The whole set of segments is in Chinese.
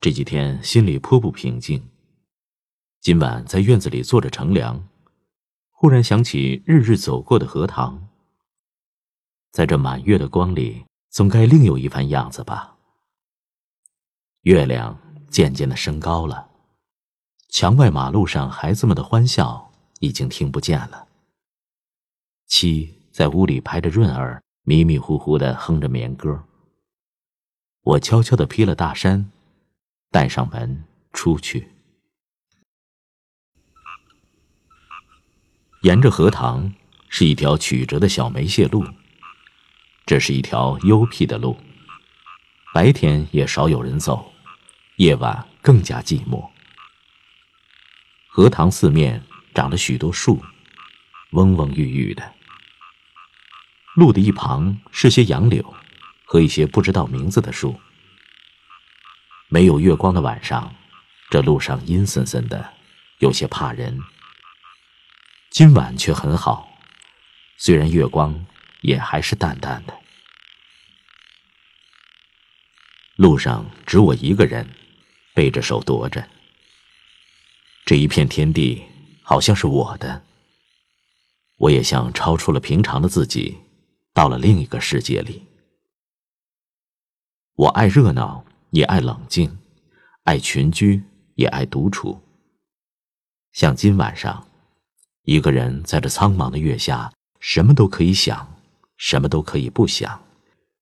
这几天心里颇不平静。今晚在院子里坐着乘凉，忽然想起日日走过的荷塘。在这满月的光里，总该另有一番样子吧。月亮渐渐的升高了，墙外马路上孩子们的欢笑已经听不见了。七在屋里拍着润儿，迷迷糊糊的哼着眠歌。我悄悄的披了大衫，带上门出去。沿着荷塘是一条曲折的小梅屑路，这是一条幽僻的路，白天也少有人走，夜晚更加寂寞。荷塘四面长了许多树，蓊蓊郁郁的。路的一旁是些杨柳。和一些不知道名字的树。没有月光的晚上，这路上阴森森的，有些怕人。今晚却很好，虽然月光也还是淡淡的。路上只我一个人，背着手踱着。这一片天地好像是我的，我也像超出了平常的自己，到了另一个世界里。我爱热闹，也爱冷静；爱群居，也爱独处。像今晚上，一个人在这苍茫的月下，什么都可以想，什么都可以不想，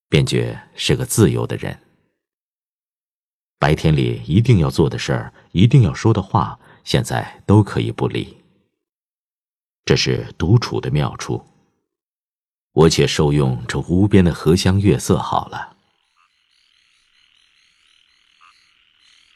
便觉是个自由的人。白天里一定要做的事儿，一定要说的话，现在都可以不理。这是独处的妙处。我且受用这无边的荷香月色好了。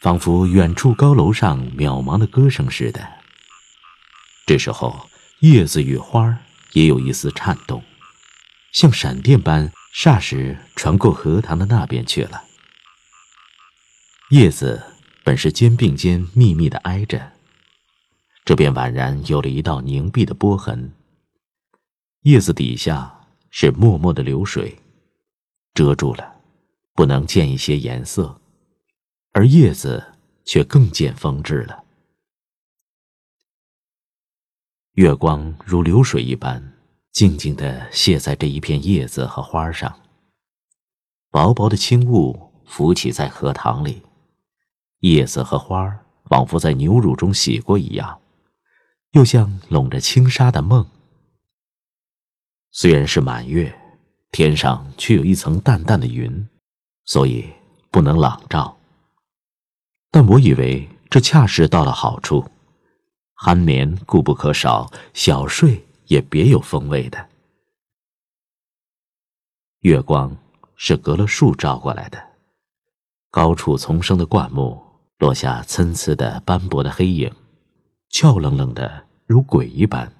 仿佛远处高楼上渺茫的歌声似的。这时候，叶子与花也有一丝颤动，像闪电般，霎时传过荷塘的那边去了。叶子本是肩并肩密密的挨着，这便宛然有了一道凝碧的波痕。叶子底下是脉脉的流水，遮住了，不能见一些颜色。而叶子却更见风致了。月光如流水一般，静静地泻在这一片叶子和花上。薄薄的轻雾浮起在荷塘里，叶子和花仿佛在牛乳中洗过一样，又像笼着轻纱的梦。虽然是满月，天上却有一层淡淡的云，所以不能朗照。但我以为这恰是到了好处，酣眠固不可少，小睡也别有风味的。月光是隔了树照过来的，高处丛生的灌木落下参差的斑驳的黑影，俏愣愣的如鬼一般。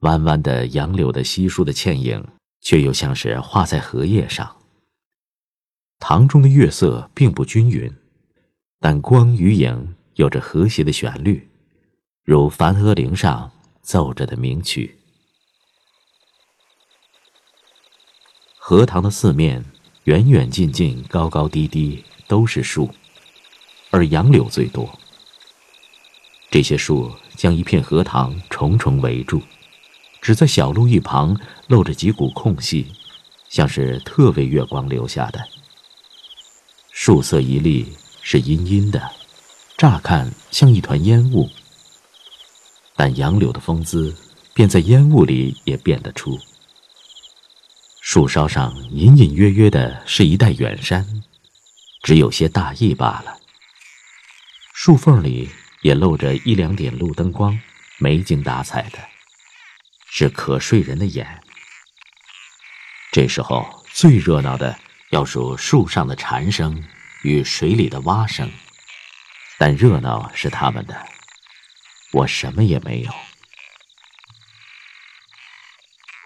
弯弯的杨柳的稀疏的倩影，却又像是画在荷叶上。塘中的月色并不均匀。但光与影有着和谐的旋律，如梵阿铃上奏着的名曲。荷塘的四面，远远近近，高高低低，都是树，而杨柳最多。这些树将一片荷塘重重围住，只在小路一旁露着几股空隙，像是特为月光留下的。树色一粒。是阴阴的，乍看像一团烟雾。但杨柳的风姿，便在烟雾里也辨得出。树梢上隐隐约约的是一带远山，只有些大意罢了。树缝里也露着一两点路灯光，没精打采的，是可睡人的眼。这时候最热闹的，要数树上的蝉声。与水里的蛙声，但热闹是他们的，我什么也没有。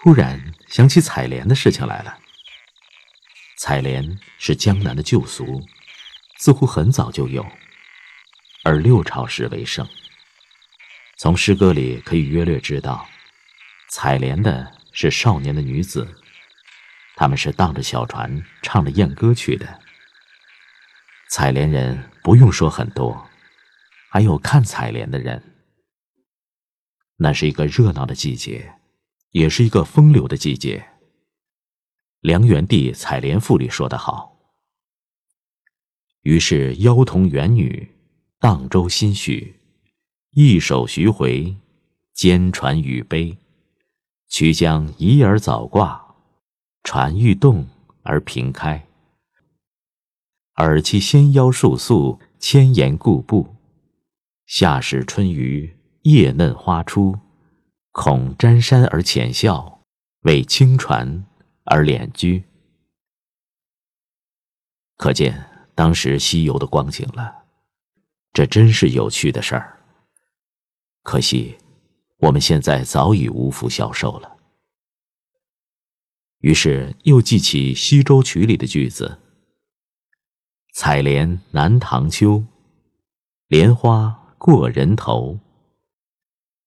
忽然想起采莲的事情来了。采莲是江南的旧俗，似乎很早就有，而六朝时为盛。从诗歌里可以约略知道，采莲的是少年的女子，他们是荡着小船，唱着艳歌去的。采莲人不用说很多，还有看采莲的人。那是一个热闹的季节，也是一个风流的季节。梁元帝《采莲赋》里说得好：“于是妖童元女，荡舟心许，一手徐回，兼船与杯，曲江移而早挂，船欲动而平开。”尔其纤腰束素，千言固步。夏始春雨，叶嫩花初，恐沾衫而浅笑，为轻船而敛居。可见当时西游的光景了。这真是有趣的事儿。可惜我们现在早已无福消受了。于是又记起《西洲曲》里的句子。采莲南塘秋，莲花过人头。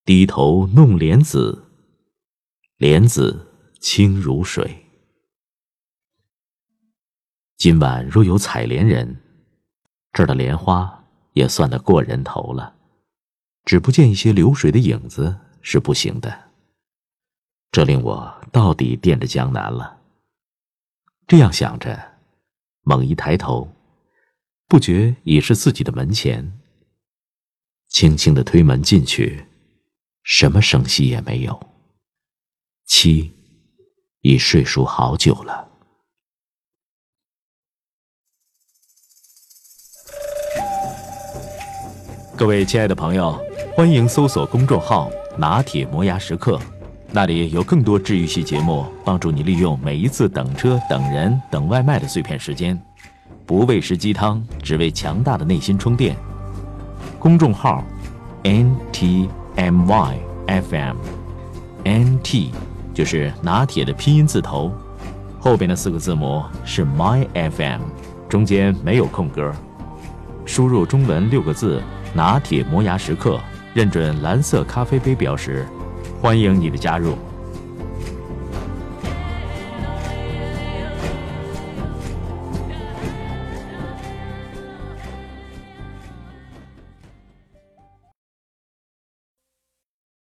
低头弄莲子，莲子清如水。今晚若有采莲人，这儿的莲花也算得过人头了，只不见一些流水的影子是不行的。这令我到底惦着江南了。这样想着，猛一抬头。不觉已是自己的门前。轻轻的推门进去，什么声息也没有。妻已睡熟好久了。各位亲爱的朋友，欢迎搜索公众号“拿铁磨牙时刻”，那里有更多治愈系节目，帮助你利用每一次等车、等人、等外卖的碎片时间。不喂食鸡汤，只为强大的内心充电。公众号：N T M Y F M，N T 就是拿铁的拼音字头，后边的四个字母是 My F M，中间没有空格。输入中文六个字“拿铁磨牙时刻”，认准蓝色咖啡杯标识，欢迎你的加入。